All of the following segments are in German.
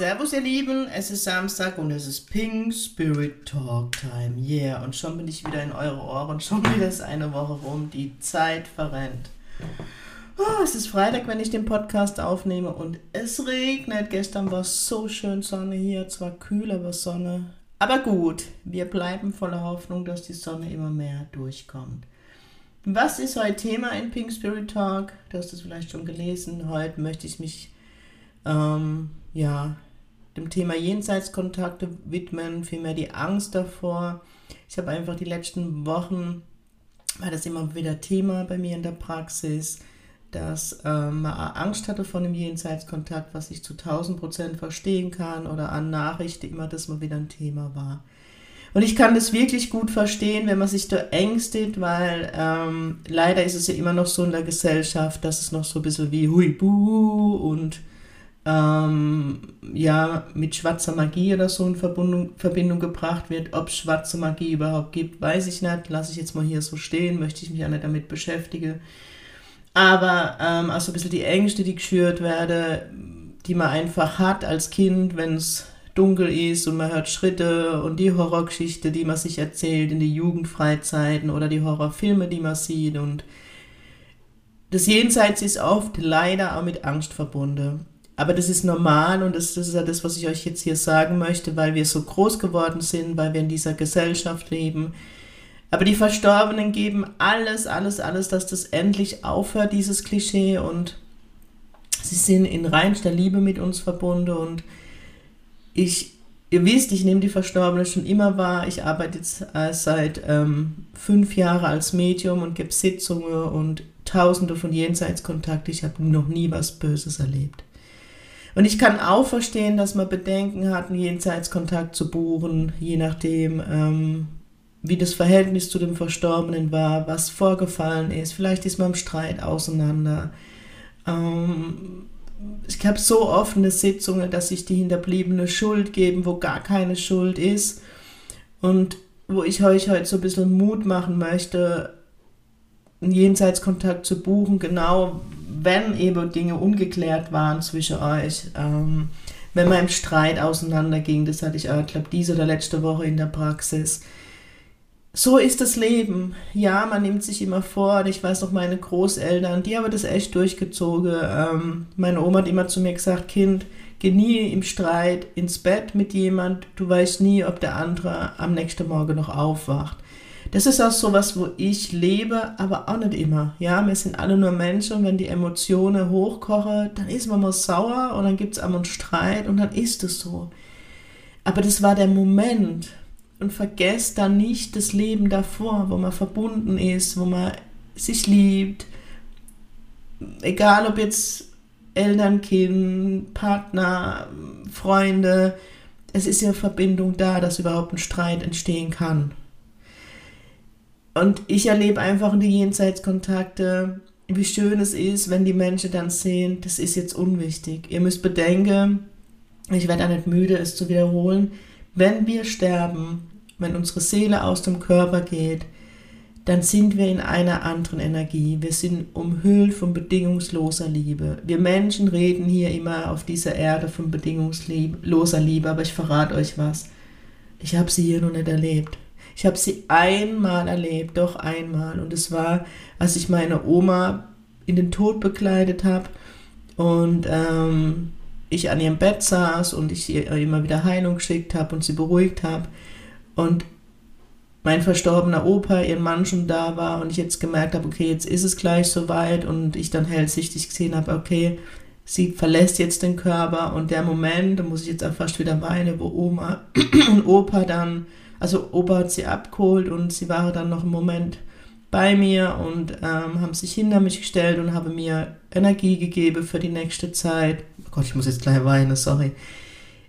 Servus ihr Lieben, es ist Samstag und es ist Pink Spirit Talk Time. Yeah, und schon bin ich wieder in eure Ohren, schon wieder ist eine Woche rum, die Zeit verrennt. Oh, es ist Freitag, wenn ich den Podcast aufnehme und es regnet. Gestern war so schön Sonne hier, zwar kühl, aber Sonne. Aber gut, wir bleiben voller Hoffnung, dass die Sonne immer mehr durchkommt. Was ist heute Thema in Pink Spirit Talk? Du hast es vielleicht schon gelesen. Heute möchte ich mich ähm, ja, dem Thema Jenseitskontakte widmen, vielmehr die Angst davor. Ich habe einfach die letzten Wochen, war das immer wieder Thema bei mir in der Praxis, dass ähm, man Angst hatte vor dem Jenseitskontakt, was ich zu 1000 Prozent verstehen kann oder an Nachrichten immer das mal wieder ein Thema war. Und ich kann das wirklich gut verstehen, wenn man sich da ängstet, weil ähm, leider ist es ja immer noch so in der Gesellschaft, dass es noch so ein bisschen wie Huibu und ähm, ja, mit schwarzer Magie oder so in Verbindung, Verbindung gebracht wird. Ob es schwarze Magie überhaupt gibt, weiß ich nicht. Lasse ich jetzt mal hier so stehen, möchte ich mich auch nicht damit beschäftigen. Aber ähm, also ein bisschen die Ängste, die geschürt werden, die man einfach hat als Kind, wenn es dunkel ist und man hört Schritte und die Horrorgeschichte, die man sich erzählt in die Jugendfreizeiten oder die Horrorfilme, die man sieht und das Jenseits ist oft leider auch mit Angst verbunden. Aber das ist normal und das, das ist ja das, was ich euch jetzt hier sagen möchte, weil wir so groß geworden sind, weil wir in dieser Gesellschaft leben. Aber die Verstorbenen geben alles, alles, alles, dass das endlich aufhört, dieses Klischee. Und sie sind in reinster Liebe mit uns verbunden. Und ich, ihr wisst, ich nehme die Verstorbenen schon immer wahr. Ich arbeite jetzt äh, seit ähm, fünf Jahren als Medium und gebe Sitzungen und tausende von Jenseitskontakten. Ich habe noch nie was Böses erlebt. Und ich kann auch verstehen, dass man Bedenken hat, einen Jenseitskontakt zu buchen, je nachdem, ähm, wie das Verhältnis zu dem Verstorbenen war, was vorgefallen ist. Vielleicht ist man im Streit auseinander. Ähm, ich habe so offene Sitzungen, dass sich die Hinterbliebene Schuld geben, wo gar keine Schuld ist. Und wo ich euch heute so ein bisschen Mut machen möchte, einen Jenseitskontakt zu buchen, genau wenn eben Dinge ungeklärt waren zwischen euch, ähm, wenn man im Streit auseinanderging, das hatte ich auch, glaube diese oder letzte Woche in der Praxis. So ist das Leben. Ja, man nimmt sich immer vor. Ich weiß noch, meine Großeltern, die haben das echt durchgezogen. Ähm, meine Oma hat immer zu mir gesagt, Kind, geh nie im Streit ins Bett mit jemand. Du weißt nie, ob der andere am nächsten Morgen noch aufwacht. Das ist auch so was, wo ich lebe, aber auch nicht immer. Ja, wir sind alle nur Menschen und wenn die Emotionen hochkochen, dann ist man mal sauer und dann gibt es einmal einen Streit und dann ist es so. Aber das war der Moment. Und vergesst dann nicht das Leben davor, wo man verbunden ist, wo man sich liebt. Egal ob jetzt Eltern, Kind, Partner, Freunde, es ist ja Verbindung da, dass überhaupt ein Streit entstehen kann. Und ich erlebe einfach die Jenseitskontakte, wie schön es ist, wenn die Menschen dann sehen, das ist jetzt unwichtig. Ihr müsst bedenken, ich werde auch nicht müde, es zu wiederholen, wenn wir sterben, wenn unsere Seele aus dem Körper geht, dann sind wir in einer anderen Energie. Wir sind umhüllt von bedingungsloser Liebe. Wir Menschen reden hier immer auf dieser Erde von bedingungsloser Liebe, aber ich verrate euch was. Ich habe sie hier noch nicht erlebt. Ich habe sie einmal erlebt, doch einmal. Und es war, als ich meine Oma in den Tod bekleidet habe und ähm, ich an ihrem Bett saß und ich ihr immer wieder Heilung geschickt habe und sie beruhigt habe. Und mein verstorbener Opa, ihr Mann schon da war und ich jetzt gemerkt habe, okay, jetzt ist es gleich soweit und ich dann hellsichtig gesehen habe, okay, sie verlässt jetzt den Körper und der Moment, da muss ich jetzt auch fast wieder weinen, wo Oma und Opa dann also Opa hat sie abgeholt und sie waren dann noch einen Moment bei mir und ähm, haben sich hinter mich gestellt und haben mir Energie gegeben für die nächste Zeit. Oh Gott, ich muss jetzt gleich weinen, sorry.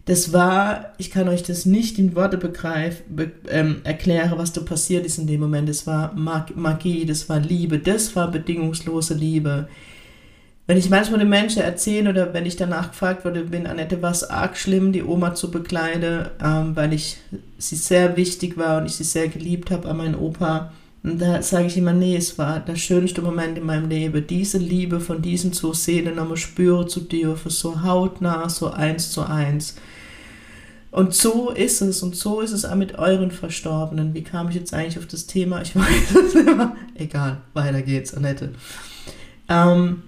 das war, ich kann euch das nicht in Worte begreifen, be, ähm, erklären, was da passiert ist in dem Moment. Das war Mag Magie, das war Liebe, das war bedingungslose Liebe. Wenn ich manchmal den Menschen erzähle oder wenn ich danach gefragt wurde, bin Annette, war es arg schlimm, die Oma zu bekleiden, ähm, weil ich sie sehr wichtig war und ich sie sehr geliebt habe an meinen Opa. Und da sage ich immer, nee, es war der schönste Moment in meinem Leben, diese Liebe von diesen zwei Seelen nochmal spüren zu dürfen, so hautnah, so eins zu eins. Und so ist es und so ist es auch mit euren Verstorbenen. Wie kam ich jetzt eigentlich auf das Thema? Ich weiß es mehr. Egal, weiter geht's, Annette. Ähm,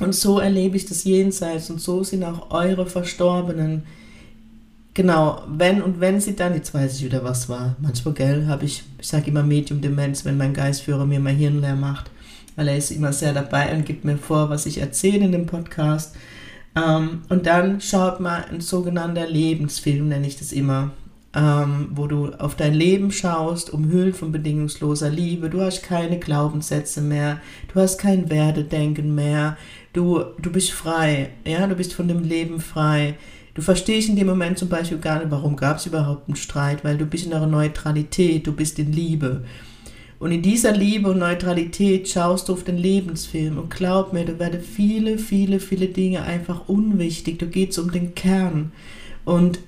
und so erlebe ich das jenseits und so sind auch eure Verstorbenen Genau, wenn und wenn sie dann, jetzt weiß ich wieder, was war. Manchmal, gell, habe ich, ich sage immer Medium-Demenz, wenn mein Geistführer mir mein Hirn leer macht, weil er ist immer sehr dabei und gibt mir vor, was ich erzähle in dem Podcast. Ähm, und dann schaut mal ein sogenannter Lebensfilm, nenne ich das immer, ähm, wo du auf dein Leben schaust, umhüllt von bedingungsloser Liebe. Du hast keine Glaubenssätze mehr, du hast kein Werdedenken mehr, du, du bist frei, ja, du bist von dem Leben frei Du verstehst in dem Moment zum Beispiel gar nicht, warum gab es überhaupt einen Streit, weil du bist in einer Neutralität, du bist in Liebe. Und in dieser Liebe und Neutralität schaust du auf den Lebensfilm und glaub mir, da werden viele, viele, viele Dinge einfach unwichtig. Du gehst um den Kern. Und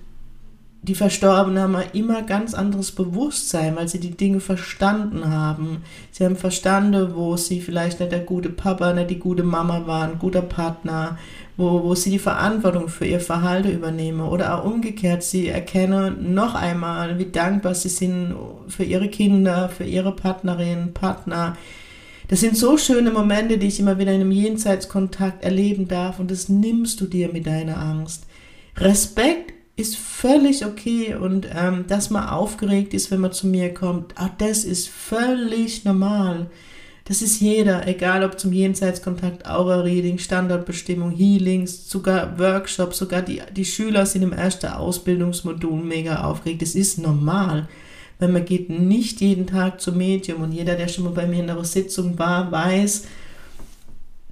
die Verstorbenen haben immer ganz anderes Bewusstsein, weil sie die Dinge verstanden haben. Sie haben verstanden, wo sie vielleicht nicht der gute Papa, nicht die gute Mama waren, guter Partner, wo, wo sie die Verantwortung für ihr Verhalten übernehmen. Oder auch umgekehrt, sie erkennen noch einmal, wie dankbar sie sind für ihre Kinder, für ihre Partnerin, Partner. Das sind so schöne Momente, die ich immer wieder in einem Jenseitskontakt erleben darf und das nimmst du dir mit deiner Angst. Respekt ist völlig okay und ähm, dass man aufgeregt ist, wenn man zu mir kommt, auch das ist völlig normal. Das ist jeder, egal ob zum Jenseitskontakt, Aura-Reading, Standardbestimmung, Healings, sogar Workshops, sogar die, die Schüler sind im ersten Ausbildungsmodul mega aufgeregt. Das ist normal, weil man geht nicht jeden Tag zum Medium und jeder, der schon mal bei mir in einer Sitzung war, weiß,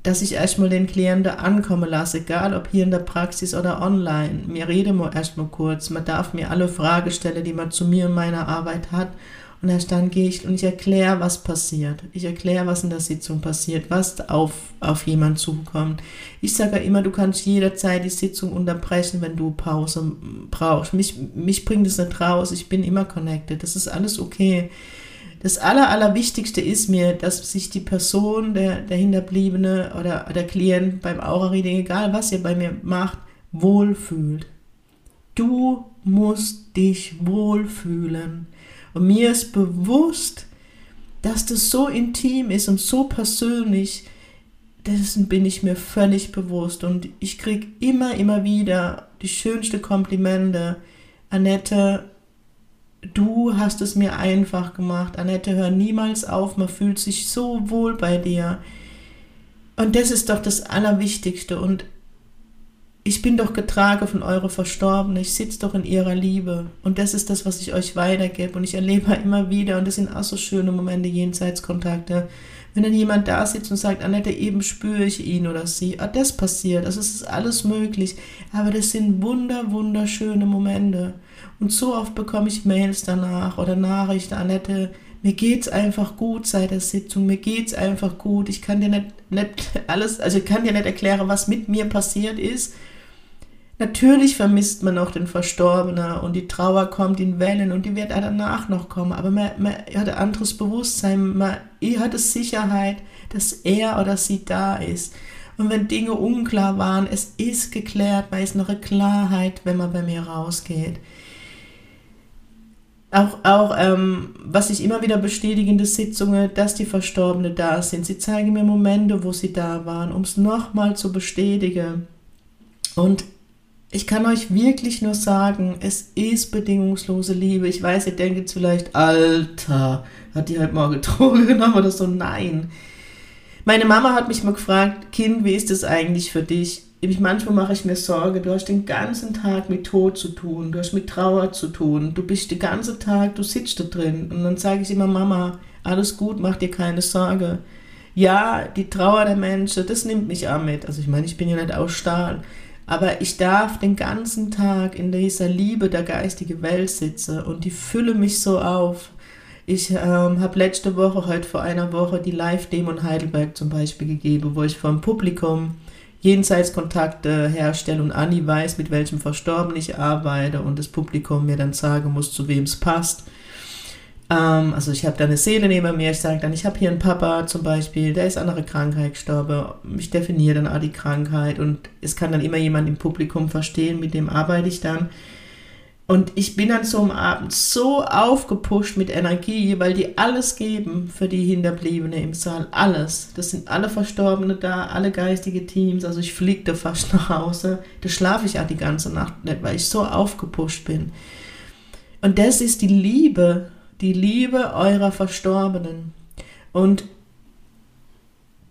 dass ich erstmal den Klienten ankommen lasse, egal ob hier in der Praxis oder online. Mir rede mal erstmal kurz. Man darf mir alle Fragen stellen, die man zu mir in meiner Arbeit hat. Und erst dann gehe ich und ich erkläre, was passiert. Ich erkläre, was in der Sitzung passiert, was auf, auf jemand zukommt. Ich sage immer, du kannst jederzeit die Sitzung unterbrechen, wenn du Pause brauchst. Mich, mich bringt es nicht raus. Ich bin immer connected. Das ist alles okay. Das Aller, Allerwichtigste ist mir, dass sich die Person, der, der Hinterbliebene oder der Klient beim Aura-Reading, egal was ihr bei mir macht, wohlfühlt. Du musst dich wohlfühlen. Und mir ist bewusst, dass das so intim ist und so persönlich, dessen bin ich mir völlig bewusst. Und ich kriege immer, immer wieder die schönste Komplimente. Annette, du hast es mir einfach gemacht. Annette, hör niemals auf, man fühlt sich so wohl bei dir. Und das ist doch das Allerwichtigste. Und ich bin doch getragen von eurer Verstorbenen, ich sitze doch in ihrer Liebe. Und das ist das, was ich euch weitergebe. Und ich erlebe immer wieder, und das sind auch so schöne Momente, Jenseitskontakte, wenn dann jemand da sitzt und sagt, Annette, eben spüre ich ihn oder sie, ah, das passiert, also es ist alles möglich. Aber das sind wunder, wunderschöne Momente. Und so oft bekomme ich Mails danach oder Nachrichten, Annette, mir geht's einfach gut seit der Sitzung, mir geht's einfach gut. Ich kann dir nicht, nicht alles, also ich kann dir nicht erklären, was mit mir passiert ist. Natürlich vermisst man noch den Verstorbenen und die Trauer kommt in Wellen und die wird auch danach noch kommen, aber man, man hat ein anderes Bewusstsein, man hat es Sicherheit, dass er oder sie da ist. Und wenn Dinge unklar waren, es ist geklärt, man ist noch eine Klarheit, wenn man bei mir rausgeht auch, auch ähm, was ich immer wieder bestätige in den Sitzungen, dass die Verstorbenen da sind. Sie zeigen mir Momente, wo sie da waren, um es nochmal zu bestätigen. Und ich kann euch wirklich nur sagen, es ist bedingungslose Liebe. Ich weiß, ihr denkt jetzt vielleicht, Alter, hat die halt mal getrogen genommen oder so. Nein. Meine Mama hat mich mal gefragt, Kind, wie ist es eigentlich für dich? Ich, manchmal mache ich mir Sorge, du hast den ganzen Tag mit Tod zu tun, du hast mit Trauer zu tun, du bist den ganzen Tag, du sitzt da drin. Und dann sage ich immer, Mama, alles gut, mach dir keine Sorge. Ja, die Trauer der Menschen, das nimmt mich auch mit. Also ich meine, ich bin ja nicht aus Stahl. Aber ich darf den ganzen Tag in dieser Liebe der geistigen Welt sitzen und die fülle mich so auf. Ich ähm, habe letzte Woche, heute vor einer Woche, die Live-Demo in Heidelberg zum Beispiel gegeben, wo ich vor dem Publikum Jenseitskontakte herstelle und Anni weiß, mit welchem Verstorbenen ich arbeite und das Publikum mir dann sagen muss, zu wem es passt. Ähm, also ich habe da eine Seele neben mir, ich sage dann, ich habe hier einen Papa zum Beispiel, der ist an einer Krankheit gestorben. Ich definiere dann auch die Krankheit und es kann dann immer jemand im Publikum verstehen, mit dem arbeite ich dann. Und ich bin dann so am Abend so aufgepusht mit Energie, weil die alles geben für die Hinterbliebene im Saal. Alles. Das sind alle Verstorbene da, alle geistige Teams. Also ich fliege da fast nach Hause. Da schlafe ich auch die ganze Nacht nicht, weil ich so aufgepusht bin. Und das ist die Liebe, die Liebe eurer Verstorbenen. Und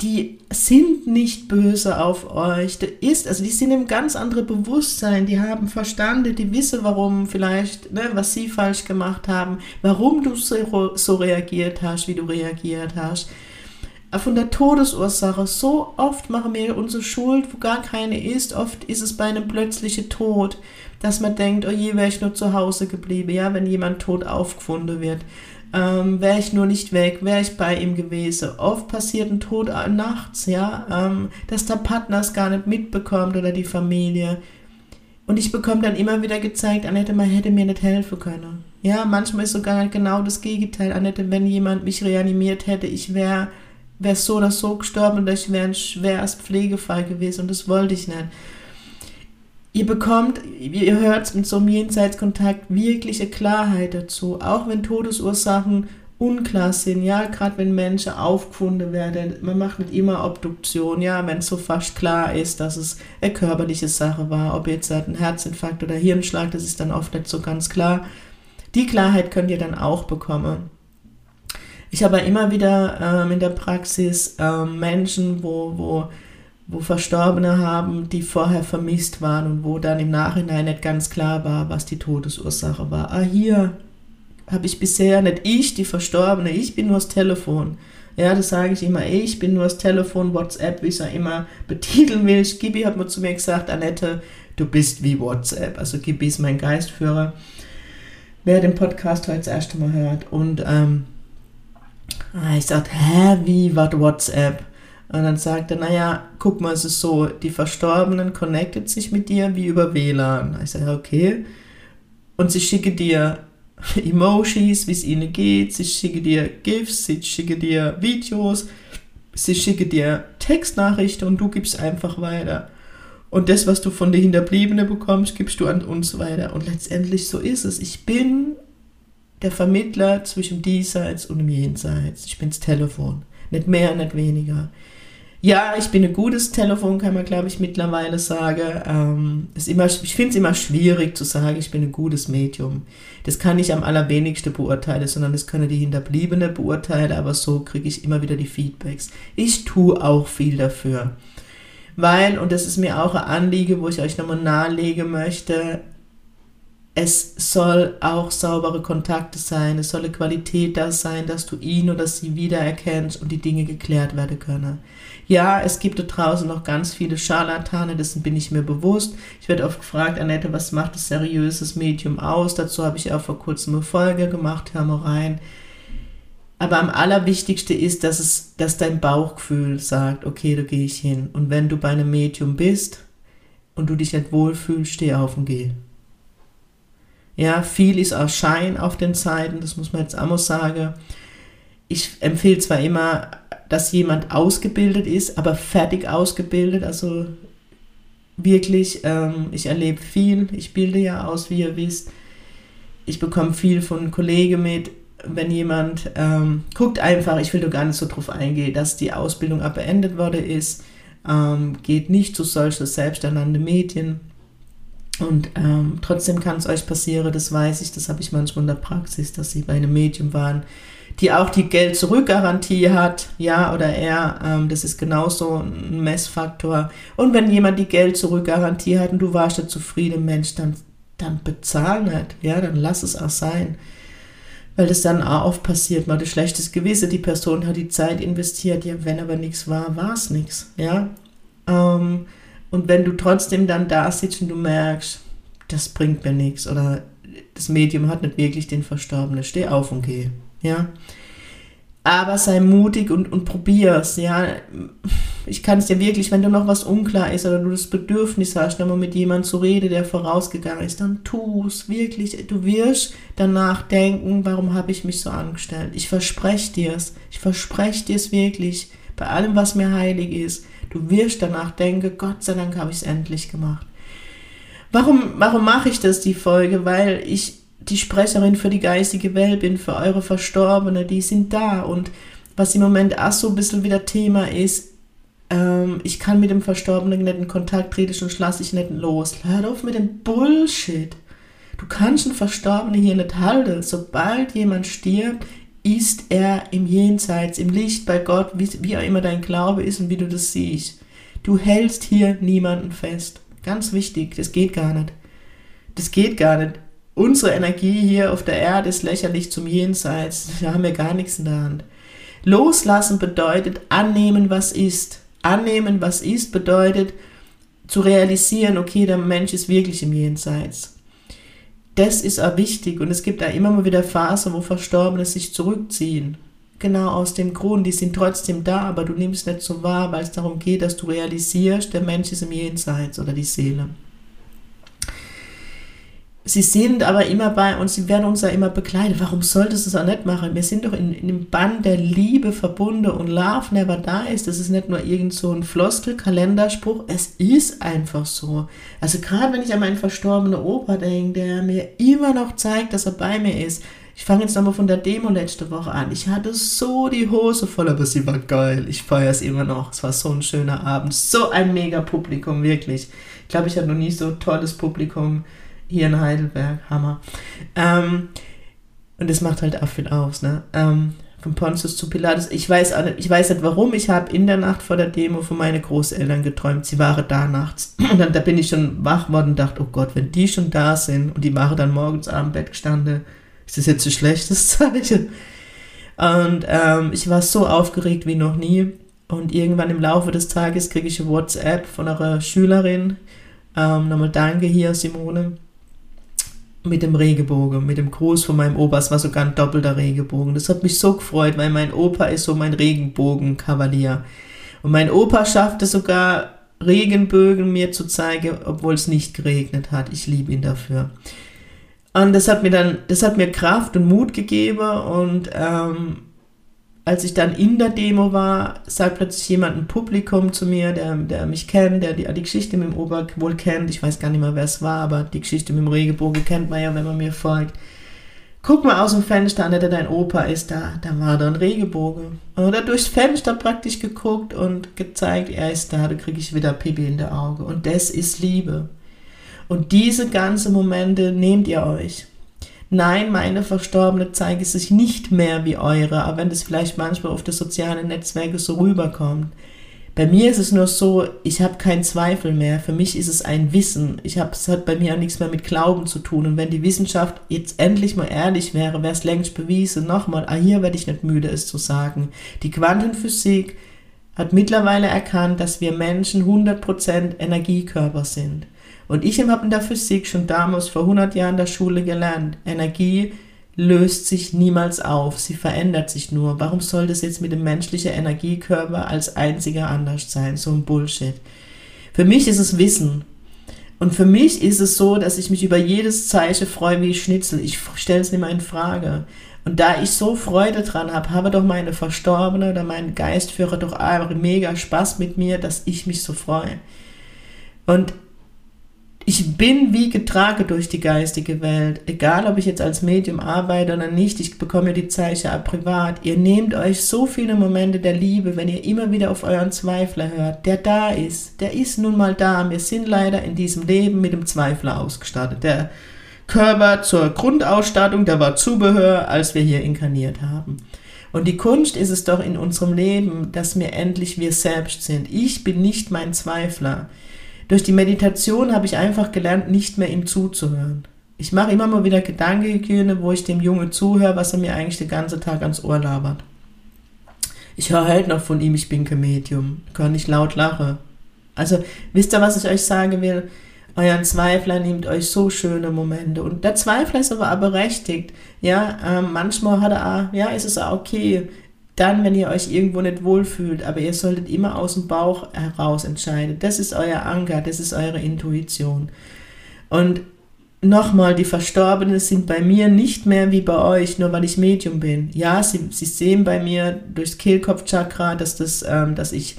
die sind nicht böse auf euch. Der ist, also die sind im ganz anderen Bewusstsein, die haben Verstande, die wissen, warum vielleicht, ne, was sie falsch gemacht haben, warum du so, so reagiert hast, wie du reagiert hast. Von der Todesursache, so oft machen wir unsere Schuld, wo gar keine ist. Oft ist es bei einem plötzlichen Tod, dass man denkt, oh je, wäre ich nur zu Hause geblieben, ja, wenn jemand tot aufgefunden wird ähm, wäre ich nur nicht weg, wäre ich bei ihm gewesen. Oft passiert ein Tod nachts, ja, ähm, dass der Partner es gar nicht mitbekommt oder die Familie. Und ich bekomme dann immer wieder gezeigt, Annette, man hätte mir nicht helfen können. Ja, manchmal ist sogar genau das Gegenteil. Annette, wenn jemand mich reanimiert hätte, ich wäre wär so oder so gestorben oder ich wäre ein schwerst Pflegefall gewesen und das wollte ich nicht ihr bekommt, ihr hört mit so einem Jenseitskontakt wirkliche Klarheit dazu, auch wenn Todesursachen unklar sind, ja, gerade wenn Menschen aufgefunden werden, man macht nicht immer Obduktion, ja, wenn es so fast klar ist, dass es eine körperliche Sache war, ob jetzt ein Herzinfarkt oder Hirnschlag, das ist dann oft nicht so ganz klar. Die Klarheit könnt ihr dann auch bekommen. Ich habe immer wieder ähm, in der Praxis ähm, Menschen, wo, wo wo Verstorbene haben, die vorher vermisst waren und wo dann im Nachhinein nicht ganz klar war, was die Todesursache war. Ah, hier habe ich bisher nicht ich, die Verstorbene, ich bin nur das Telefon. Ja, das sage ich immer, ich bin nur das Telefon, WhatsApp, wie ich es ja immer betiteln will. Gibi hat mir zu mir gesagt, Annette, du bist wie WhatsApp. Also Gibi ist mein Geistführer, wer den Podcast heute das erste Mal hört. Und ähm, ah, ich sagte, hä, wie, was WhatsApp? Und dann sagt er, naja, guck mal, es ist so, die Verstorbenen connected sich mit dir wie über WLAN. Ich sage, okay. Und sie schicke dir Emojis, wie es ihnen geht, sie schicke dir GIFs, sie schicke dir Videos, sie schicke dir Textnachrichten und du gibst einfach weiter. Und das, was du von den Hinterbliebenen bekommst, gibst du an uns weiter. Und letztendlich so ist es. Ich bin der Vermittler zwischen diesseits und dem Jenseits. Ich bin das Telefon. Nicht mehr, nicht weniger. Ja, ich bin ein gutes Telefon, kann man glaube ich mittlerweile sagen. Ähm, ist immer, ich finde es immer schwierig zu sagen, ich bin ein gutes Medium. Das kann ich am allerwenigsten beurteilen, sondern das können die Hinterbliebene beurteilen, aber so kriege ich immer wieder die Feedbacks. Ich tue auch viel dafür. Weil, und das ist mir auch ein Anliegen, wo ich euch nochmal nahelegen möchte, es soll auch saubere Kontakte sein, es soll eine Qualität da sein, dass du ihn oder sie wiedererkennst und die Dinge geklärt werden können. Ja, es gibt da draußen noch ganz viele Scharlatane, dessen bin ich mir bewusst. Ich werde oft gefragt, Annette, was macht das seriöses Medium aus? Dazu habe ich auch vor kurzem eine Folge gemacht, hör mal rein. Aber am allerwichtigsten ist, dass, es, dass dein Bauchgefühl sagt, okay, da gehe ich hin. Und wenn du bei einem Medium bist und du dich nicht wohlfühlst, steh auf und geh. Ja, viel ist auch Schein auf den Zeiten, das muss man jetzt auch mal sagen. Ich empfehle zwar immer, dass jemand ausgebildet ist, aber fertig ausgebildet, also wirklich, ähm, ich erlebe viel, ich bilde ja aus, wie ihr wisst. Ich bekomme viel von Kollegen mit, wenn jemand ähm, guckt einfach, ich will da gar nicht so drauf eingehen, dass die Ausbildung beendet worden ist, ähm, geht nicht zu solchen selbsternannten Medien, und ähm, trotzdem kann es euch passieren, das weiß ich, das habe ich manchmal in der Praxis, dass sie bei einem Medium waren, die auch die Geld-Zurück-Garantie hat, ja oder er, ähm, das ist genauso ein Messfaktor. Und wenn jemand die Geld-Zurück-Garantie hat und du warst der zufriedene Mensch, dann, dann bezahl nicht, ja, dann lass es auch sein. Weil das dann auch oft passiert, mal das schlechtes Gewissen, die Person hat die Zeit investiert, ja, wenn aber nichts war, war es nichts, ja. Ähm, Und wenn du trotzdem dann da sitzt und du merkst, das bringt mir nichts oder das Medium hat nicht wirklich den Verstorbenen, steh auf und geh. Ja. Aber sei mutig und, und probier's, ja. Ich kann es dir wirklich, wenn du noch was unklar ist oder du das Bedürfnis hast, nochmal mit jemandem zu reden, der vorausgegangen ist, dann tu es wirklich. Du wirst danach denken, warum habe ich mich so angestellt? Ich verspreche dir es. Ich verspreche dir es wirklich. Bei allem, was mir heilig ist. Du wirst danach denken, Gott sei Dank habe ich es endlich gemacht. Warum, warum mache ich das, die Folge? Weil ich die Sprecherin für die geistige Welt bin, für eure Verstorbene, die sind da. Und was im Moment auch so ein bisschen wieder Thema ist, ähm, ich kann mit dem Verstorbenen nicht in Kontakt treten, sonst lasse ich nicht los. Hört auf mit dem Bullshit. Du kannst einen Verstorbenen hier nicht halten. Sobald jemand stirbt, ist er im Jenseits, im Licht bei Gott, wie, wie auch immer dein Glaube ist und wie du das siehst. Du hältst hier niemanden fest. Ganz wichtig, das geht gar nicht. Das geht gar nicht unsere Energie hier auf der Erde ist lächerlich zum Jenseits. Wir haben ja gar nichts in der Hand. Loslassen bedeutet annehmen, was ist. Annehmen, was ist, bedeutet zu realisieren, okay, der Mensch ist wirklich im Jenseits. Das ist auch wichtig und es gibt da immer mal wieder Phasen, wo Verstorbene sich zurückziehen. Genau aus dem Grund, die sind trotzdem da, aber du nimmst nicht so wahr, weil es darum geht, dass du realisierst, der Mensch ist im Jenseits oder die Seele. Sie sind aber immer bei uns, sie werden uns ja immer begleitet. Warum solltest du es auch nicht machen? Wir sind doch in, in dem Band der Liebe verbunden und Love never dies. Das ist nicht nur irgend so ein Floskel-Kalenderspruch. Es ist einfach so. Also gerade wenn ich an meinen verstorbenen Opa denke, der mir immer noch zeigt, dass er bei mir ist. Ich fange jetzt nochmal von der Demo letzte Woche an. Ich hatte so die Hose voll, aber sie war geil. Ich feiere es immer noch. Es war so ein schöner Abend. So ein mega Publikum, wirklich. Ich glaube, ich hatte noch nie so tolles Publikum hier in Heidelberg, Hammer. Ähm, und das macht halt auch viel aus, ne? Ähm, von Pontius zu Pilatus. Ich weiß, nicht, ich weiß nicht warum. Ich habe in der Nacht vor der Demo von meinen Großeltern geträumt. Sie waren da nachts. Und dann da bin ich schon wach worden und dachte, oh Gott, wenn die schon da sind und die waren dann morgens am Bett gestanden, ist das jetzt ein schlechtes Zeichen? Und ähm, ich war so aufgeregt wie noch nie. Und irgendwann im Laufe des Tages kriege ich eine WhatsApp von einer Schülerin. Ähm, nochmal danke hier, Simone mit dem Regenbogen, mit dem Gruß von meinem Opa. Es war sogar ein doppelter Regenbogen. Das hat mich so gefreut, weil mein Opa ist so mein Regenbogenkavalier. Und mein Opa schaffte sogar Regenbögen mir zu zeigen, obwohl es nicht geregnet hat. Ich liebe ihn dafür. Und das hat mir dann, das hat mir Kraft und Mut gegeben und ähm, als ich dann in der Demo war, sagt plötzlich jemand ein Publikum zu mir, der, der mich kennt, der die, die Geschichte mit dem Ober wohl kennt. Ich weiß gar nicht mehr, wer es war, aber die Geschichte mit dem Regenbogen kennt man ja, wenn man mir folgt. Guck mal aus dem Fenster an, der dein Opa ist da. Da war da ein Regenbogen. Oder durchs Fenster praktisch geguckt und gezeigt, er ist da, da kriege ich wieder Pipi in der Auge. Und das ist Liebe. Und diese ganzen Momente nehmt ihr euch nein, meine Verstorbene zeige sich nicht mehr wie eure, aber wenn das vielleicht manchmal auf die sozialen Netzwerke so rüberkommt. Bei mir ist es nur so, ich habe keinen Zweifel mehr. Für mich ist es ein Wissen. Ich hab, es hat bei mir auch nichts mehr mit Glauben zu tun. Und wenn die Wissenschaft jetzt endlich mal ehrlich wäre, wäre es längst bewiesen. Nochmal, ah, hier werde ich nicht müde, es zu sagen. Die Quantenphysik hat mittlerweile erkannt, dass wir Menschen 100% Energiekörper sind. Und ich habe in der Physik schon damals vor 100 Jahren in der Schule gelernt, Energie löst sich niemals auf, sie verändert sich nur. Warum soll das jetzt mit dem menschlichen Energiekörper als einziger anders sein? So ein Bullshit. Für mich ist es Wissen. Und für mich ist es so, dass ich mich über jedes Zeichen freue wie Schnitzel. Ich stelle es nicht mehr in Frage. Und da ich so Freude dran habe, habe doch meine Verstorbene oder mein Geistführer doch einfach mega Spaß mit mir, dass ich mich so freue. Und ich bin wie getragen durch die geistige Welt. Egal, ob ich jetzt als Medium arbeite oder nicht, ich bekomme die Zeichen ab privat. Ihr nehmt euch so viele Momente der Liebe, wenn ihr immer wieder auf euren Zweifler hört, der da ist. Der ist nun mal da. Wir sind leider in diesem Leben mit dem Zweifler ausgestattet. Der Körper zur Grundausstattung, der war Zubehör, als wir hier inkarniert haben. Und die Kunst ist es doch in unserem Leben, dass wir endlich wir selbst sind. Ich bin nicht mein Zweifler. Durch die Meditation habe ich einfach gelernt, nicht mehr ihm zuzuhören. Ich mache immer mal wieder Gedankenhygiene, wo ich dem Junge zuhöre, was er mir eigentlich den ganzen Tag ans Ohr labert. Ich höre halt noch von ihm, ich bin kein Medium. Kann nicht laut lachen. Also wisst ihr, was ich euch sagen will? Euren Zweifler nehmt euch so schöne Momente. Und der Zweifler ist aber auch berechtigt. Ja, ähm, manchmal hat er, ja, ist es auch okay, dann, wenn ihr euch irgendwo nicht wohlfühlt, aber ihr solltet immer aus dem Bauch heraus entscheiden. Das ist euer Anker, das ist eure Intuition. Und nochmal, die Verstorbenen sind bei mir nicht mehr wie bei euch, nur weil ich Medium bin. Ja, sie, sie sehen bei mir durchs Kehlkopfchakra, dass das, ähm, dass ich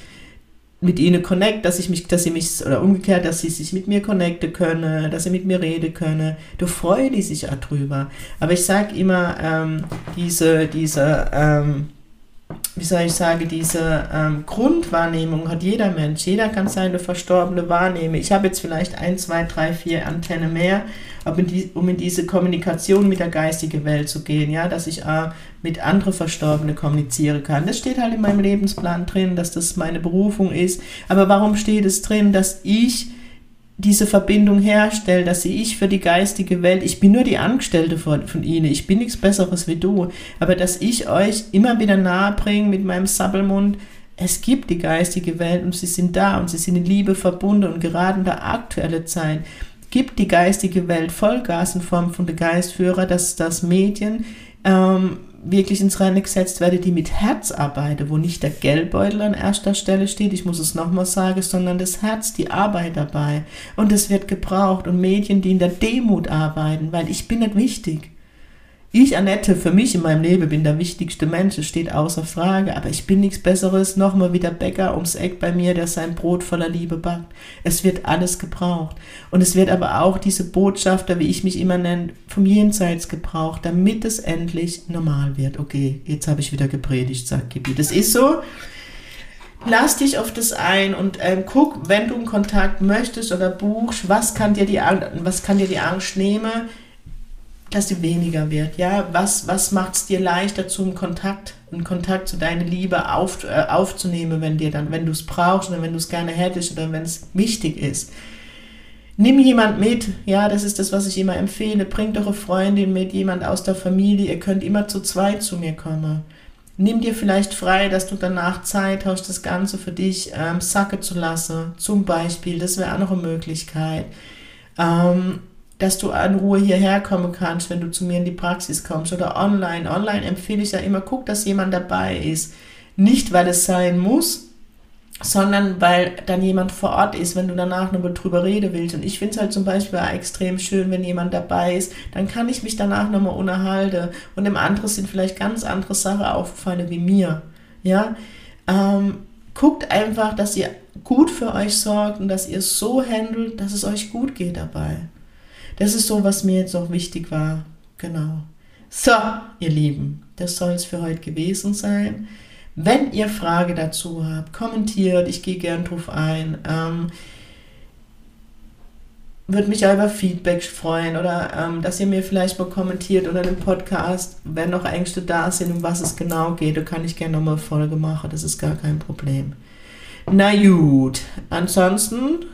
mit ihnen connect, dass ich mich, dass sie mich, oder umgekehrt, dass sie sich mit mir connecten können, dass sie mit mir reden können. Da freuen die sich auch drüber. Aber ich sage immer, ähm, diese, diese, ähm, wie soll ich sagen, diese ähm, Grundwahrnehmung hat jeder Mensch. Jeder kann seine Verstorbene wahrnehmen. Ich habe jetzt vielleicht ein, zwei, drei, vier Antennen mehr, um in diese Kommunikation mit der geistigen Welt zu gehen, ja, dass ich äh, mit anderen Verstorbenen kommunizieren kann. Das steht halt in meinem Lebensplan drin, dass das meine Berufung ist. Aber warum steht es drin, dass ich diese Verbindung herstelle, dass ich für die geistige Welt, ich bin nur die Angestellte von, von ihnen, ich bin nichts Besseres wie du, aber dass ich euch immer wieder nahe bringe mit meinem Sabbelmund, es gibt die geistige Welt und sie sind da und sie sind in Liebe verbunden und gerade in der aktuellen Zeit. Gibt die geistige Welt Vollgas in Form von der Geistführer, dass das Medien ähm, wirklich ins Reine gesetzt werde, die mit Herz arbeiten, wo nicht der Geldbeutel an erster Stelle steht, ich muss es nochmal sagen, sondern das Herz, die Arbeit dabei. Und es wird gebraucht und Medien, die in der Demut arbeiten, weil ich bin nicht wichtig. Ich, Annette, für mich in meinem Leben bin der wichtigste Mensch, es steht außer Frage, aber ich bin nichts Besseres, nochmal wie der Bäcker ums Eck bei mir, der sein Brot voller Liebe backt. Es wird alles gebraucht. Und es wird aber auch diese Botschafter, wie ich mich immer nenne, vom Jenseits gebraucht, damit es endlich normal wird. Okay, jetzt habe ich wieder gepredigt, sagt Gibi. Das ist so. Lass dich auf das ein und ähm, guck, wenn du einen Kontakt möchtest oder buchst, was kann dir die, was kann dir die Angst nehmen? Dass sie weniger wird. Ja, was, was macht es dir leichter, zum Kontakt, einen Kontakt zu deiner Liebe auf, äh, aufzunehmen, wenn dir dann, wenn du es brauchst oder wenn du es gerne hättest oder wenn es wichtig ist. Nimm jemand mit, ja, das ist das, was ich immer empfehle. Bringt eure Freundin mit, jemand aus der Familie. Ihr könnt immer zu zweit zu mir kommen. Nimm dir vielleicht frei, dass du danach Zeit hast, das Ganze für dich ähm, sacke zu lassen. Zum Beispiel, das wäre auch noch eine Möglichkeit. Ähm, dass du in Ruhe hierher kommen kannst, wenn du zu mir in die Praxis kommst oder online. Online empfehle ich ja immer, guck, dass jemand dabei ist. Nicht, weil es sein muss, sondern weil dann jemand vor Ort ist, wenn du danach nochmal drüber reden willst. Und ich finde es halt zum Beispiel extrem schön, wenn jemand dabei ist, dann kann ich mich danach nochmal unterhalten. Und dem anderen sind vielleicht ganz andere Sachen aufgefallen wie mir. Ja, ähm, guckt einfach, dass ihr gut für euch sorgt und dass ihr so handelt, dass es euch gut geht dabei. Das ist so, was mir jetzt noch wichtig war. Genau. So, ihr Lieben, das soll es für heute gewesen sein. Wenn ihr Frage dazu habt, kommentiert, ich gehe gern drauf ein. Ähm, würde mich ja über Feedback freuen oder ähm, dass ihr mir vielleicht mal kommentiert unter dem Podcast, wenn noch Ängste da sind, um was es genau geht, da kann ich gerne nochmal Folge machen, das ist gar kein Problem. Na gut, ansonsten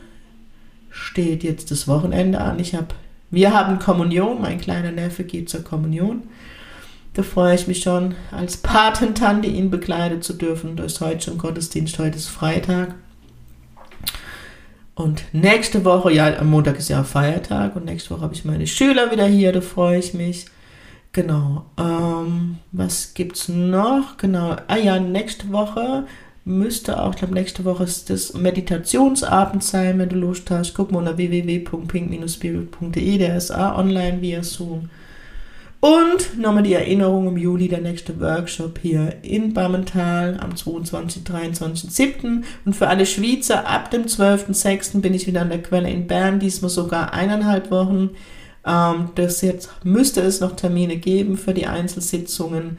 steht jetzt das Wochenende an. Ich habe wir haben Kommunion, mein kleiner Neffe geht zur Kommunion. Da freue ich mich schon, als Patentante ihn begleiten zu dürfen. Da ist heute schon Gottesdienst, heute ist Freitag. Und nächste Woche, ja, am Montag ist ja Feiertag und nächste Woche habe ich meine Schüler wieder hier, da freue ich mich. Genau. Ähm, was gibt's noch? Genau. Ah ja, nächste Woche müsste auch, ich glaube, nächste Woche ist das Meditationsabend sein, wenn du Lust hast. Guck mal unter www.pink-spirit.de, der ist auch online via Zoom. Und nochmal die Erinnerung im Juli, der nächste Workshop hier in Bammental am 22. 23. 7. Und für alle Schweizer, ab dem 12.6. bin ich wieder an der Quelle in Bern, diesmal sogar eineinhalb Wochen. Ähm, das jetzt müsste es noch Termine geben für die Einzelsitzungen.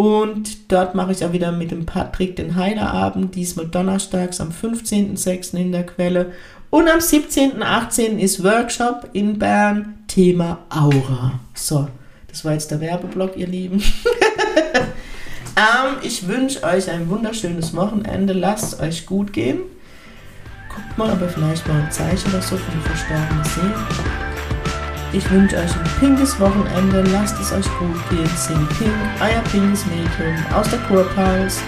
Und dort mache ich auch wieder mit dem Patrick den Heilerabend, diesmal donnerstags am 15.06. in der Quelle. Und am 17.18. ist Workshop in Bern, Thema Aura. So, das war jetzt der Werbeblock, ihr Lieben. ähm, ich wünsche euch ein wunderschönes Wochenende. Lasst euch gut gehen. Guckt mal, ob ihr vielleicht mal ein Zeichen oder so von Verstorbenen seht. Ich wünsche euch ein pinkes Wochenende. Lasst es euch gut gehen. Sing Pink, euer pinkes Mädchen aus der Kurpals.